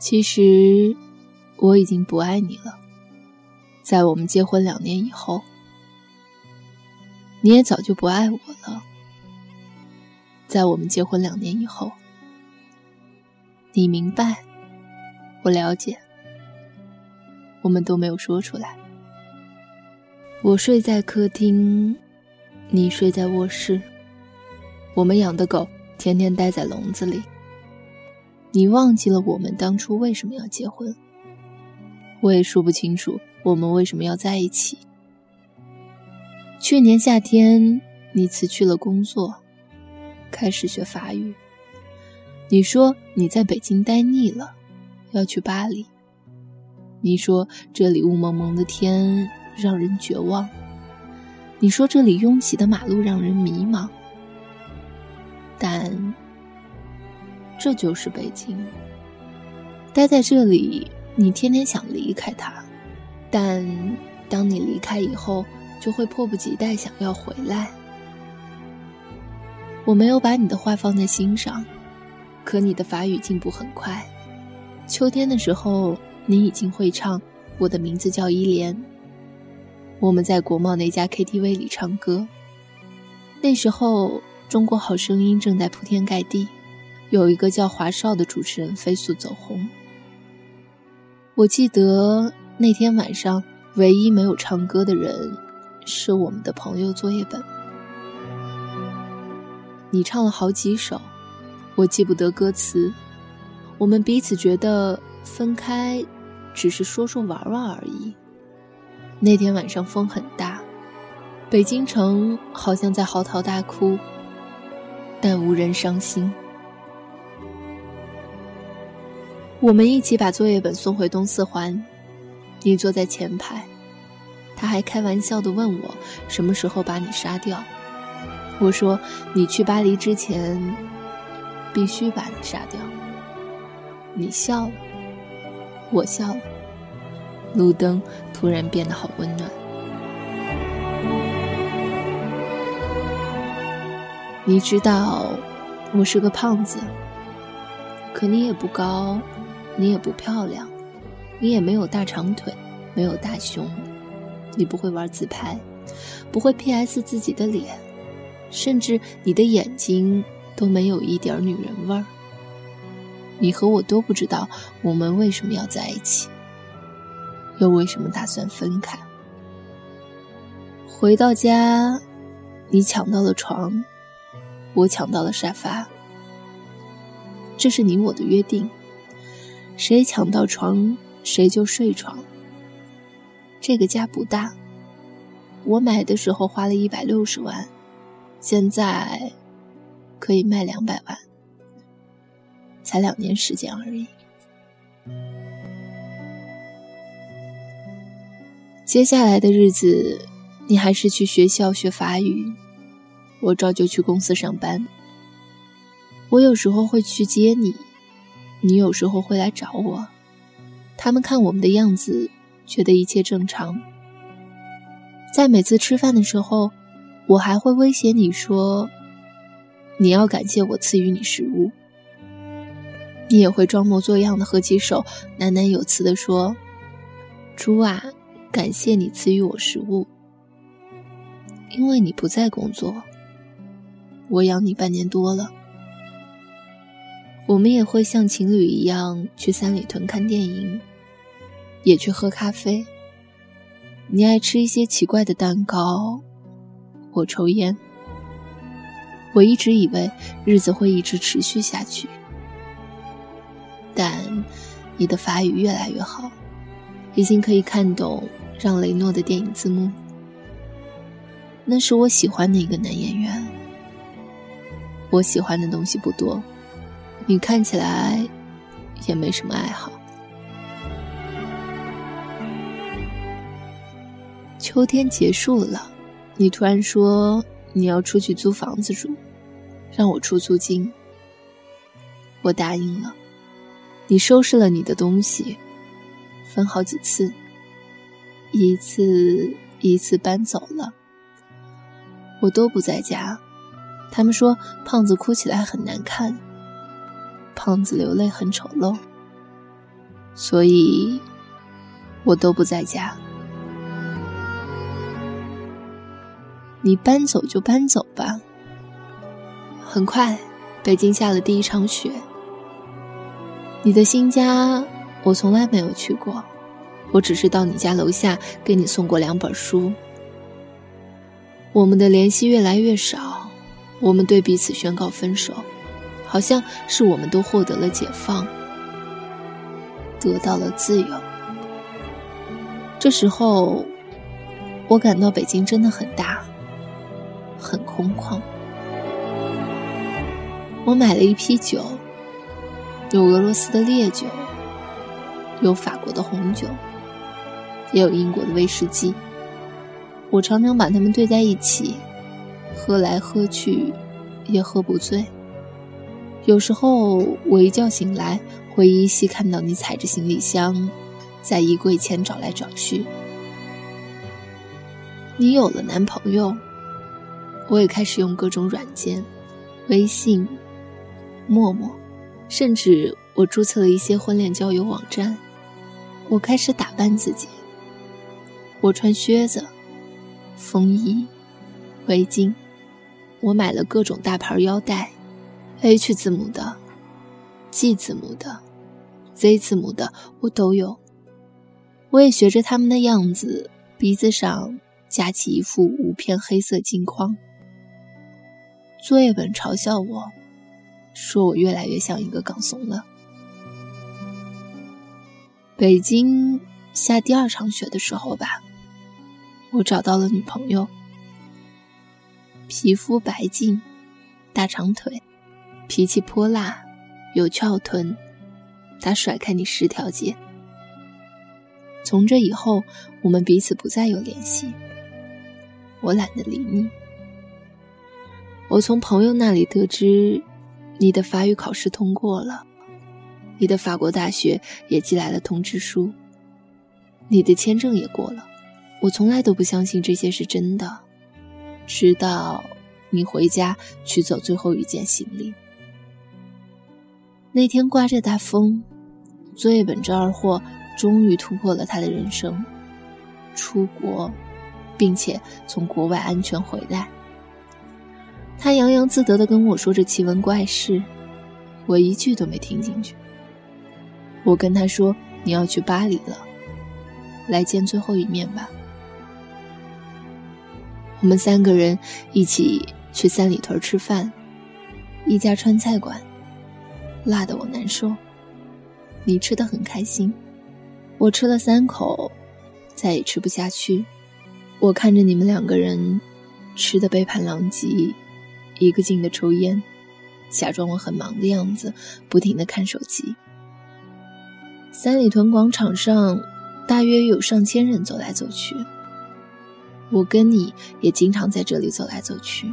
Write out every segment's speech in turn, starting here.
其实我已经不爱你了。在我们结婚两年以后，你也早就不爱我了。在我们结婚两年以后，你明白，我了解，我们都没有说出来。我睡在客厅，你睡在卧室。我们养的狗天天待在笼子里。你忘记了我们当初为什么要结婚？我也说不清楚我们为什么要在一起。去年夏天，你辞去了工作，开始学法语。你说你在北京待腻了，要去巴黎。你说这里雾蒙蒙的天让人绝望。你说这里拥挤的马路让人迷茫。但。这就是北京。待在这里，你天天想离开它，但当你离开以后，就会迫不及待想要回来。我没有把你的话放在心上，可你的法语进步很快。秋天的时候，你已经会唱《我的名字叫依莲》。我们在国贸那家 KTV 里唱歌。那时候，《中国好声音》正在铺天盖地。有一个叫华少的主持人飞速走红。我记得那天晚上，唯一没有唱歌的人是我们的朋友作业本。你唱了好几首，我记不得歌词。我们彼此觉得分开只是说说玩玩而已。那天晚上风很大，北京城好像在嚎啕大哭，但无人伤心。我们一起把作业本送回东四环，你坐在前排，他还开玩笑的问我什么时候把你杀掉。我说你去巴黎之前，必须把你杀掉。你笑了，我笑了，路灯突然变得好温暖。你知道我是个胖子，可你也不高。你也不漂亮，你也没有大长腿，没有大胸，你不会玩自拍，不会 P.S 自己的脸，甚至你的眼睛都没有一点女人味儿。你和我都不知道我们为什么要在一起，又为什么打算分开。回到家，你抢到了床，我抢到了沙发，这是你我的约定。谁抢到床，谁就睡床。这个家不大，我买的时候花了一百六十万，现在可以卖两百万，才两年时间而已。接下来的日子，你还是去学校学法语，我照旧去公司上班。我有时候会去接你。你有时候会来找我，他们看我们的样子，觉得一切正常。在每次吃饭的时候，我还会威胁你说：“你要感谢我赐予你食物。”你也会装模作样的合起手，喃喃有词的说：“猪啊，感谢你赐予我食物，因为你不在工作，我养你半年多了。”我们也会像情侣一样去三里屯看电影，也去喝咖啡。你爱吃一些奇怪的蛋糕，我抽烟。我一直以为日子会一直持续下去，但你的法语越来越好，已经可以看懂让雷诺的电影字幕。那是我喜欢的一个男演员。我喜欢的东西不多。你看起来也没什么爱好。秋天结束了，你突然说你要出去租房子住，让我出租金。我答应了。你收拾了你的东西，分好几次，一次一次搬走了。我都不在家，他们说胖子哭起来很难看。胖子流泪很丑陋，所以我都不在家。你搬走就搬走吧。很快，北京下了第一场雪。你的新家我从来没有去过，我只是到你家楼下给你送过两本书。我们的联系越来越少，我们对彼此宣告分手，好像是我们都获得了解放，得到了自由。这时候，我感到北京真的很大。很空旷。我买了一批酒，有俄罗斯的烈酒，有法国的红酒，也有英国的威士忌。我常常把它们兑在一起，喝来喝去，也喝不醉。有时候我一觉醒来，会依稀看到你踩着行李箱，在衣柜前找来找去。你有了男朋友。我也开始用各种软件，微信、陌陌，甚至我注册了一些婚恋交友网站。我开始打扮自己，我穿靴子、风衣、围巾，我买了各种大牌腰带，H 字母的、G 字母的、Z 字母的，我都有。我也学着他们的样子，鼻子上架起一副五片黑色镜框。作业本嘲笑我，说我越来越像一个港怂了。北京下第二场雪的时候吧，我找到了女朋友，皮肤白净，大长腿，脾气泼辣，有翘臀，他甩开你十条街。从这以后，我们彼此不再有联系，我懒得理你。我从朋友那里得知，你的法语考试通过了，你的法国大学也寄来了通知书，你的签证也过了。我从来都不相信这些是真的，直到你回家取走最后一件行李。那天刮着大风，作业本这二货终于突破了他的人生，出国，并且从国外安全回来。他洋洋自得地跟我说着奇闻怪事，我一句都没听进去。我跟他说：“你要去巴黎了，来见最后一面吧。”我们三个人一起去三里屯吃饭，一家川菜馆，辣得我难受。你吃的很开心，我吃了三口，再也吃不下去。我看着你们两个人吃的杯盘狼藉。一个劲的抽烟，假装我很忙的样子，不停的看手机。三里屯广场上，大约有上千人走来走去。我跟你也经常在这里走来走去。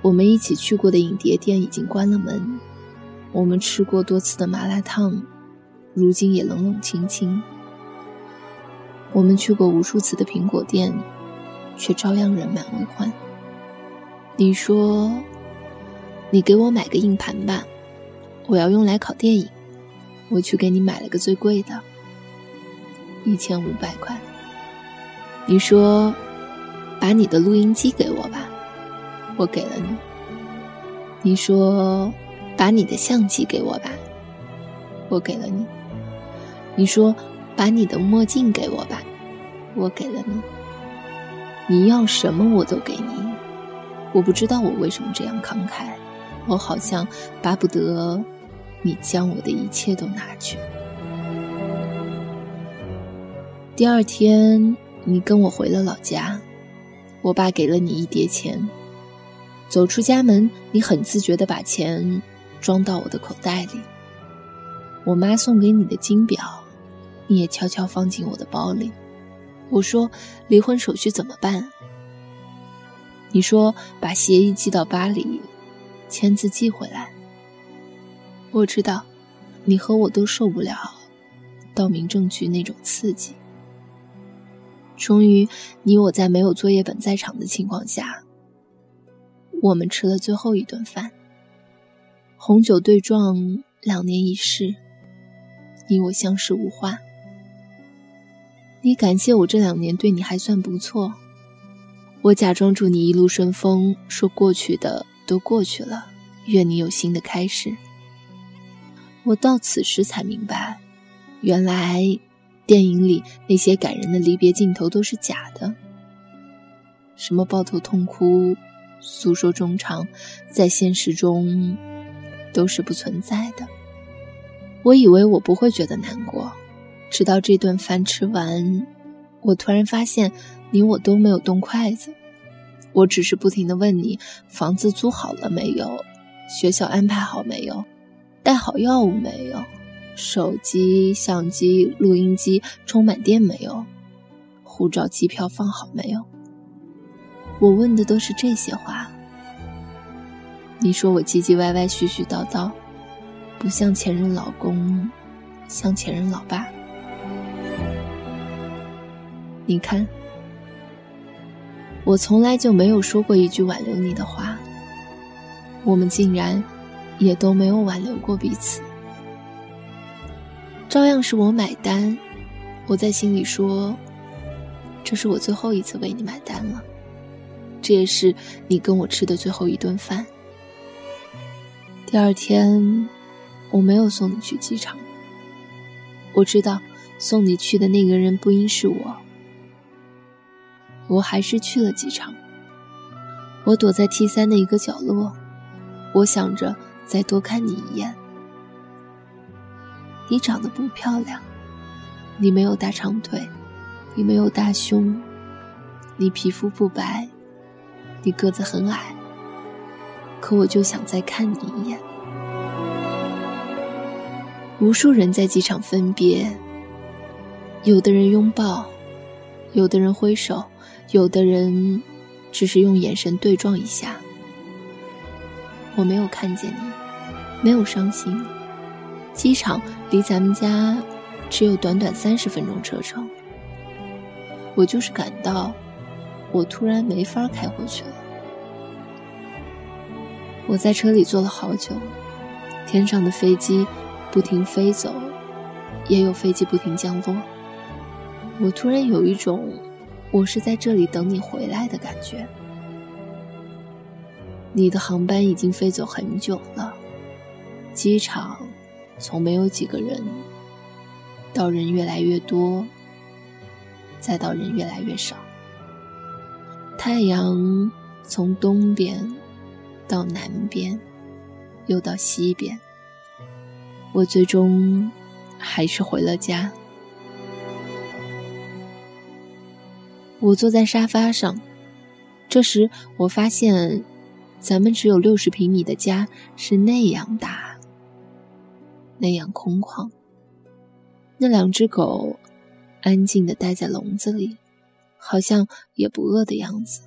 我们一起去过的影碟店已经关了门，我们吃过多次的麻辣烫，如今也冷冷清清。我们去过无数次的苹果店，却照样人满为患。你说：“你给我买个硬盘吧，我要用来拷电影。我去给你买了个最贵的，一千五百块。”你说：“把你的录音机给我吧，我给了你。”你说：“把你的相机给我吧，我给了你。”你说：“把你的墨镜给我吧，我给了你。”你要什么我都给你。我不知道我为什么这样慷慨，我好像巴不得你将我的一切都拿去。第二天，你跟我回了老家，我爸给了你一叠钱。走出家门，你很自觉地把钱装到我的口袋里。我妈送给你的金表，你也悄悄放进我的包里。我说：“离婚手续怎么办？”你说把协议寄到巴黎，签字寄回来。我知道，你和我都受不了到民政局那种刺激。终于，你我在没有作业本在场的情况下，我们吃了最后一顿饭。红酒对撞，两年一世。你我相视无话。你感谢我这两年对你还算不错，我假装祝你一路顺风，说过去的都过去了，愿你有新的开始。我到此时才明白，原来电影里那些感人的离别镜头都是假的，什么抱头痛哭、诉说衷肠，在现实中都是不存在的。我以为我不会觉得难过。直到这顿饭吃完，我突然发现你我都没有动筷子。我只是不停地问你：房子租好了没有？学校安排好没有？带好药物没有？手机、相机、录音机充满电没有？护照、机票放好没有？我问的都是这些话。你说我唧唧歪歪、絮絮叨叨，不像前任老公，像前任老爸。你看，我从来就没有说过一句挽留你的话，我们竟然也都没有挽留过彼此，照样是我买单。我在心里说，这是我最后一次为你买单了，这也是你跟我吃的最后一顿饭。第二天，我没有送你去机场，我知道送你去的那个人不应是我。我还是去了机场。我躲在 T 三的一个角落，我想着再多看你一眼。你长得不漂亮，你没有大长腿，你没有大胸，你皮肤不白，你个子很矮。可我就想再看你一眼。无数人在机场分别，有的人拥抱，有的人挥手。有的人只是用眼神对撞一下，我没有看见你，没有伤心。机场离咱们家只有短短三十分钟车程，我就是感到我突然没法开回去了。我在车里坐了好久，天上的飞机不停飞走，也有飞机不停降落。我突然有一种。我是在这里等你回来的感觉。你的航班已经飞走很久了，机场从没有几个人，到人越来越多，再到人越来越少。太阳从东边到南边，又到西边，我最终还是回了家。我坐在沙发上，这时我发现，咱们只有六十平米的家是那样大，那样空旷。那两只狗安静的待在笼子里，好像也不饿的样子。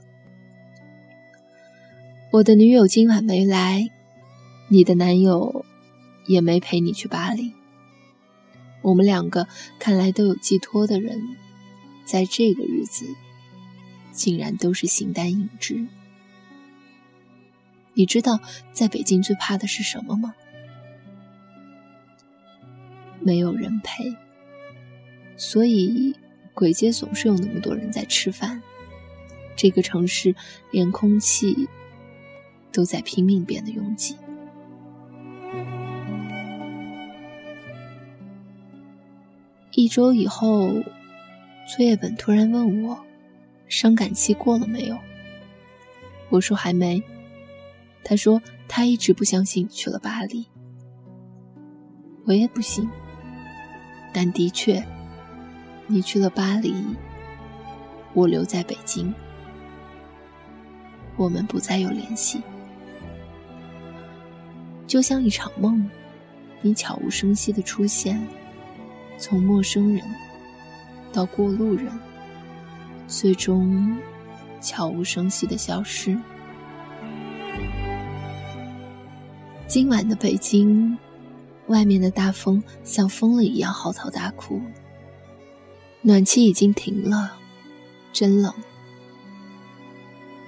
我的女友今晚没来，你的男友也没陪你去巴黎。我们两个看来都有寄托的人，在这个日子。竟然都是形单影只。你知道在北京最怕的是什么吗？没有人陪。所以鬼街总是有那么多人在吃饭。这个城市连空气都在拼命变得拥挤。一周以后，作业本突然问我。伤感期过了没有？我说还没。他说他一直不相信你去了巴黎。我也不信。但的确，你去了巴黎，我留在北京，我们不再有联系，就像一场梦，你悄无声息的出现，从陌生人到过路人。最终，悄无声息的消失。今晚的北京，外面的大风像疯了一样嚎啕大哭。暖气已经停了，真冷。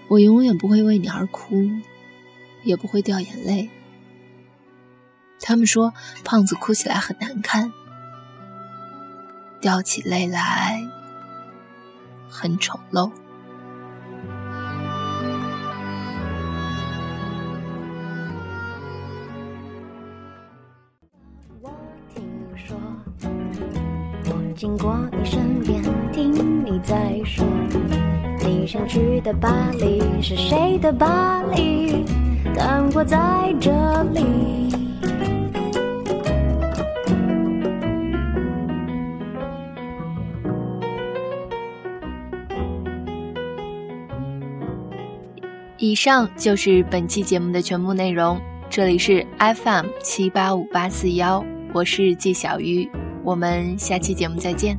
我永远不会为你而哭，也不会掉眼泪。他们说胖子哭起来很难看，掉起泪来很丑陋。我听说，我经过你身边，听你在说，你想去的巴黎是谁的巴黎？但我在这里。以上就是本期节目的全部内容。这里是 FM 七八五八四幺，我是季小鱼，我们下期节目再见。